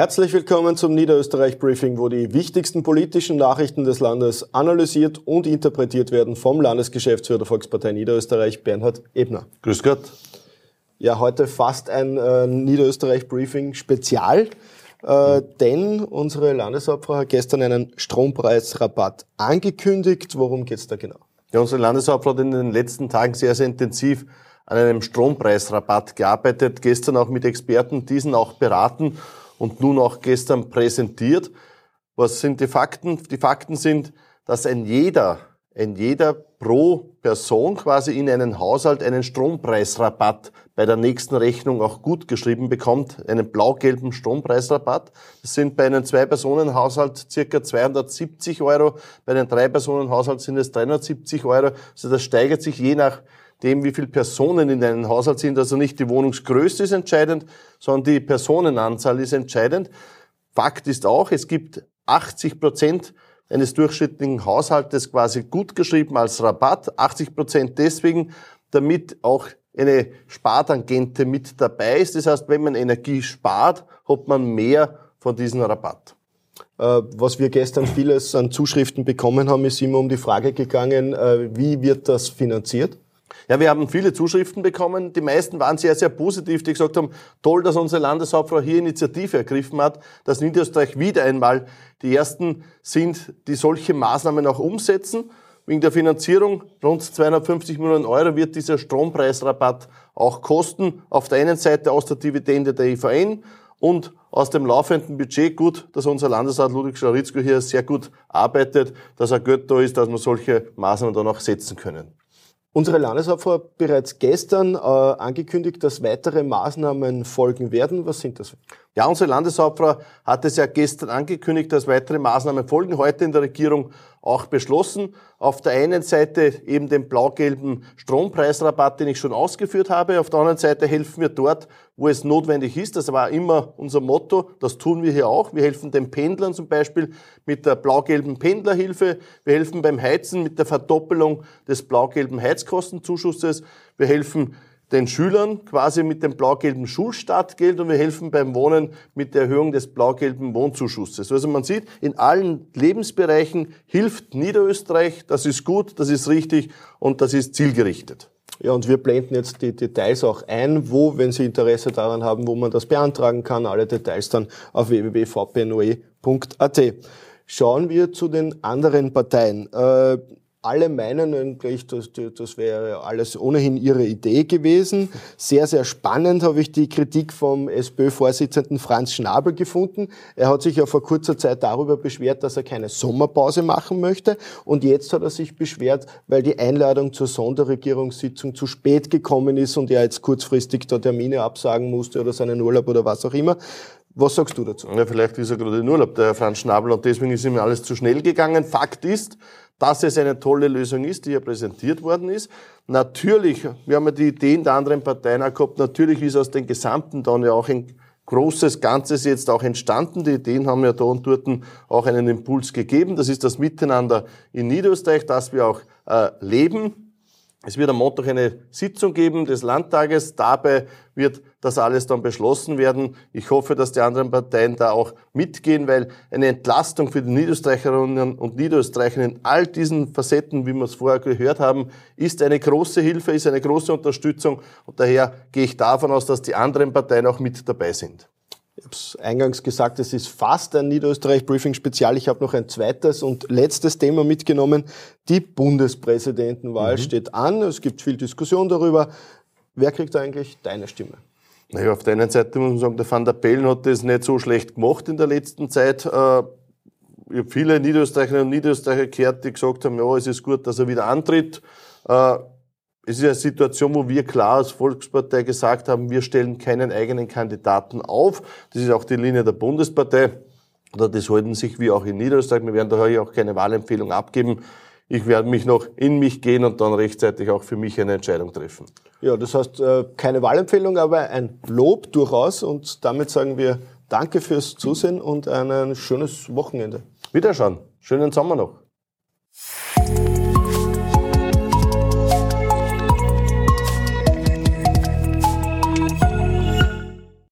Herzlich willkommen zum Niederösterreich Briefing, wo die wichtigsten politischen Nachrichten des Landes analysiert und interpretiert werden vom Landesgeschäftsführer der Volkspartei Niederösterreich, Bernhard Ebner. Grüß Gott. Ja, heute fast ein äh, Niederösterreich Briefing Spezial, äh, denn unsere Landeshauptfrau hat gestern einen Strompreisrabatt angekündigt. Worum geht's da genau? Ja, unsere Landeshauptfrau hat in den letzten Tagen sehr, sehr intensiv an einem Strompreisrabatt gearbeitet, gestern auch mit Experten diesen auch beraten und nun auch gestern präsentiert. Was sind die Fakten? Die Fakten sind, dass ein jeder, ein jeder pro Person quasi in einen Haushalt einen Strompreisrabatt bei der nächsten Rechnung auch gut geschrieben bekommt, einen blau-gelben Strompreisrabatt. Das sind bei einem Zwei-Personen-Haushalt circa 270 Euro, bei einem Drei-Personen-Haushalt sind es 370 Euro. Also das steigert sich je nach dem, wie viele Personen in einem Haushalt sind. Also nicht die Wohnungsgröße ist entscheidend, sondern die Personenanzahl ist entscheidend. Fakt ist auch, es gibt 80 Prozent eines durchschnittlichen Haushaltes quasi gut geschrieben als Rabatt. 80 Prozent deswegen, damit auch eine Spartangente mit dabei ist. Das heißt, wenn man Energie spart, hat man mehr von diesem Rabatt. Äh, was wir gestern vieles an Zuschriften bekommen haben, ist immer um die Frage gegangen, äh, wie wird das finanziert? Ja, wir haben viele Zuschriften bekommen. Die meisten waren sehr, sehr positiv, die gesagt haben, toll, dass unsere Landeshauptfrau hier Initiative ergriffen hat, dass Niederösterreich wieder einmal die Ersten sind, die solche Maßnahmen auch umsetzen. Wegen der Finanzierung rund 250 Millionen Euro wird dieser Strompreisrabatt auch kosten. Auf der einen Seite aus der Dividende der EVN und aus dem laufenden Budget gut, dass unser Landesrat Ludwig Schlaritzko hier sehr gut arbeitet, dass er gut da ist, dass wir solche Maßnahmen dann auch setzen können. Unsere Landeshauptfrau hat bereits gestern äh, angekündigt, dass weitere Maßnahmen folgen werden. Was sind das? Ja, unsere Landeshauptfrau hat es ja gestern angekündigt, dass weitere Maßnahmen folgen. Heute in der Regierung auch beschlossen. Auf der einen Seite eben den blau-gelben Strompreisrabatt, den ich schon ausgeführt habe. Auf der anderen Seite helfen wir dort, wo es notwendig ist. Das war immer unser Motto. Das tun wir hier auch. Wir helfen den Pendlern zum Beispiel mit der blau-gelben Pendlerhilfe. Wir helfen beim Heizen mit der Verdoppelung des blau-gelben Heizkostenzuschusses. Wir helfen den Schülern quasi mit dem blau-gelben Schulstartgeld und wir helfen beim Wohnen mit der Erhöhung des blau-gelben Wohnzuschusses. Also man sieht, in allen Lebensbereichen hilft Niederösterreich, das ist gut, das ist richtig und das ist zielgerichtet. Ja, und wir blenden jetzt die Details auch ein, wo, wenn Sie Interesse daran haben, wo man das beantragen kann, alle Details dann auf www.vpnoe.at. Schauen wir zu den anderen Parteien. Äh, alle meinen eigentlich, das, das wäre alles ohnehin ihre Idee gewesen. Sehr, sehr spannend habe ich die Kritik vom SPÖ-Vorsitzenden Franz Schnabel gefunden. Er hat sich ja vor kurzer Zeit darüber beschwert, dass er keine Sommerpause machen möchte. Und jetzt hat er sich beschwert, weil die Einladung zur Sonderregierungssitzung zu spät gekommen ist und er jetzt kurzfristig da Termine absagen musste oder seinen Urlaub oder was auch immer. Was sagst du dazu? Ja, vielleicht ist er gerade in Urlaub, der Franz Schnabel, und deswegen ist ihm alles zu schnell gegangen. Fakt ist, dass es eine tolle Lösung ist, die hier präsentiert worden ist. Natürlich, wir haben ja die Ideen der anderen Parteien auch gehabt, natürlich ist aus den Gesamten dann ja auch ein großes Ganzes jetzt auch entstanden. Die Ideen haben ja da und dort auch einen Impuls gegeben. Das ist das Miteinander in Niederösterreich, das wir auch äh, leben. Es wird am Montag eine Sitzung geben des Landtages. Dabei wird das alles dann beschlossen werden. Ich hoffe, dass die anderen Parteien da auch mitgehen, weil eine Entlastung für die Niederösterreicherinnen und Niederösterreicher in all diesen Facetten, wie wir es vorher gehört haben, ist eine große Hilfe, ist eine große Unterstützung. Und daher gehe ich davon aus, dass die anderen Parteien auch mit dabei sind. Ich habe es eingangs gesagt, es ist fast ein Niederösterreich-Briefing-Spezial. Ich habe noch ein zweites und letztes Thema mitgenommen. Die Bundespräsidentenwahl mhm. steht an. Es gibt viel Diskussion darüber. Wer kriegt eigentlich deine Stimme? Naja, auf der einen Seite muss man sagen, der Van der Bellen hat das nicht so schlecht gemacht in der letzten Zeit. Äh, ich habe viele Niederösterreicherinnen und Niederösterreicher gehört, die gesagt haben, ja, es ist gut, dass er wieder antritt. Es ist eine Situation, wo wir klar als Volkspartei gesagt haben, wir stellen keinen eigenen Kandidaten auf. Das ist auch die Linie der Bundespartei. Oder das halten sich wir auch in Niederösterreich. Wir werden daher auch keine Wahlempfehlung abgeben. Ich werde mich noch in mich gehen und dann rechtzeitig auch für mich eine Entscheidung treffen. Ja, das heißt äh, keine Wahlempfehlung, aber ein Lob durchaus. Und damit sagen wir Danke fürs Zusehen und ein schönes Wochenende. Wiederschauen. Schönen Sommer noch.